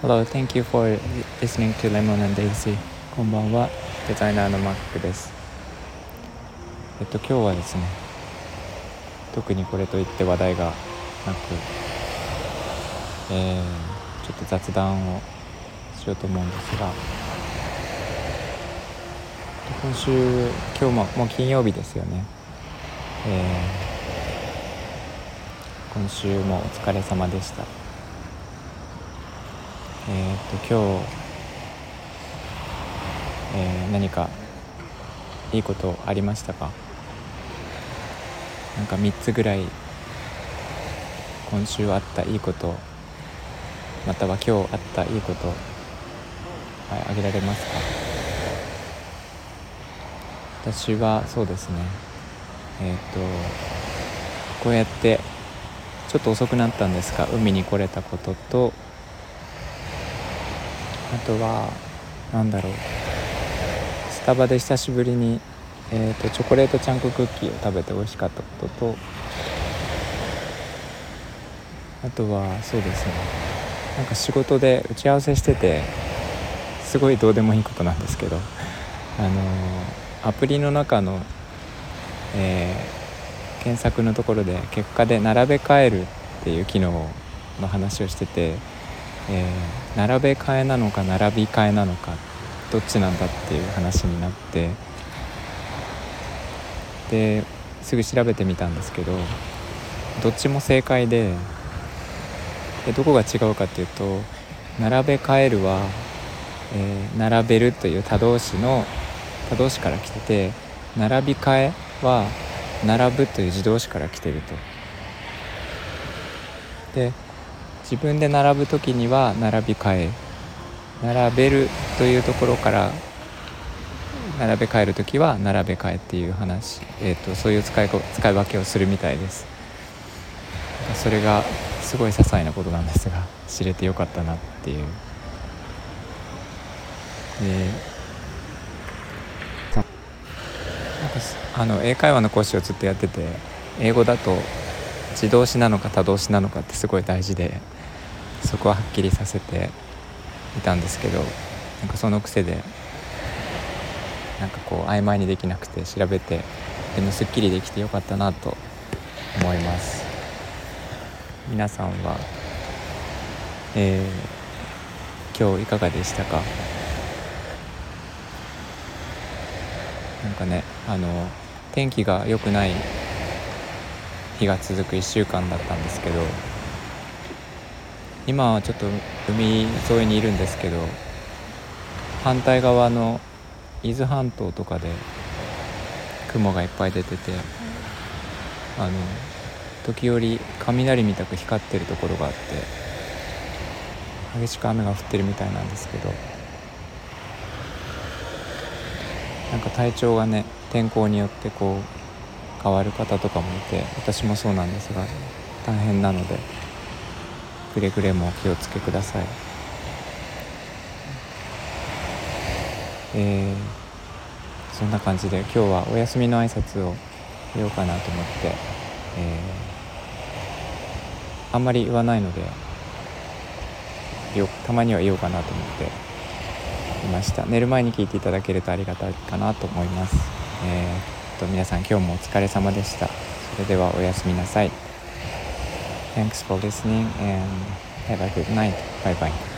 Hello, thank you for listening to Lemon and Daisy. こんばんは、デザイナーのマックです。えっと、今日はですね、特にこれといって話題がなく、えーちょっと雑談をしようと思うんですが、今週、今日ももう金曜日ですよね。えー今週もお疲れ様でした。えー、と今日、えー何かいいことありましたか？なんか3つぐらい今週あったいいことまたは今日あったいいこと、はい、あげられますか？私はそうですね。えっ、とこうやってちょっと遅くなったんですが海に来れたこととあとはなんだろう。スタバで久しぶりに、えー、とチョコレートチャンククッキーを食べて美味しかったこととあとはそうですね。なんか仕事で打ち合わせしててすごいどうでもいいことなんですけどあのーアプリの中の、えー検索のところで結果で並べ替えるっていう機能の話をしててえー並べ替えなのか並び替えなのかどっちなんだっていう話になってですぐ調べてみたんですけどどっちも正解ででどこが違うかっていうと並べ替えるは、えー並べるという他動詞の他動詞から来てて並び替えは並ぶという自動詞から来てると。で自分で並ぶ時には並び替え並べるというところから並べ替える時は並べ替えっていう話、えー、とそういう使い使い分けをするみたいです。それがすごい些細なことなんですが知れてよかったなっていう。でなんかすあの英会話の講師をずっとやってて英語だと自動詞なのか他動詞なのかってすごい大事でそこははっきりさせていたんですけどなんかその癖でなんかこう曖昧にできなくて調べてでもすっきりできてよかったなと思います。皆さんは、えー今日いかがでしたか？なんかねあの天気が良くない日が続く1週間だったんですけど今はちょっと海沿いにいるんですけど反対側の伊豆半島とかで雲がいっぱい出ててあの時折雷みたく光ってるところがあって激しく雨が降ってるみたいなんですけどなんか体調がね天候によってこう変わる方とかもいて私もそうなんですが大変なのでくれぐれもお気をつけください。えーそんな感じで今日はお休みの挨拶を言おうかなと思って、えーあんまり言わないのでよたまには言おうかなと思っていました寝る前に聞いていただけるとありがたいかなと思いますえーっと皆さん今日もお疲れ様でしたそれではおやすみなさい Thanks for listening and have a good night. Bye bye.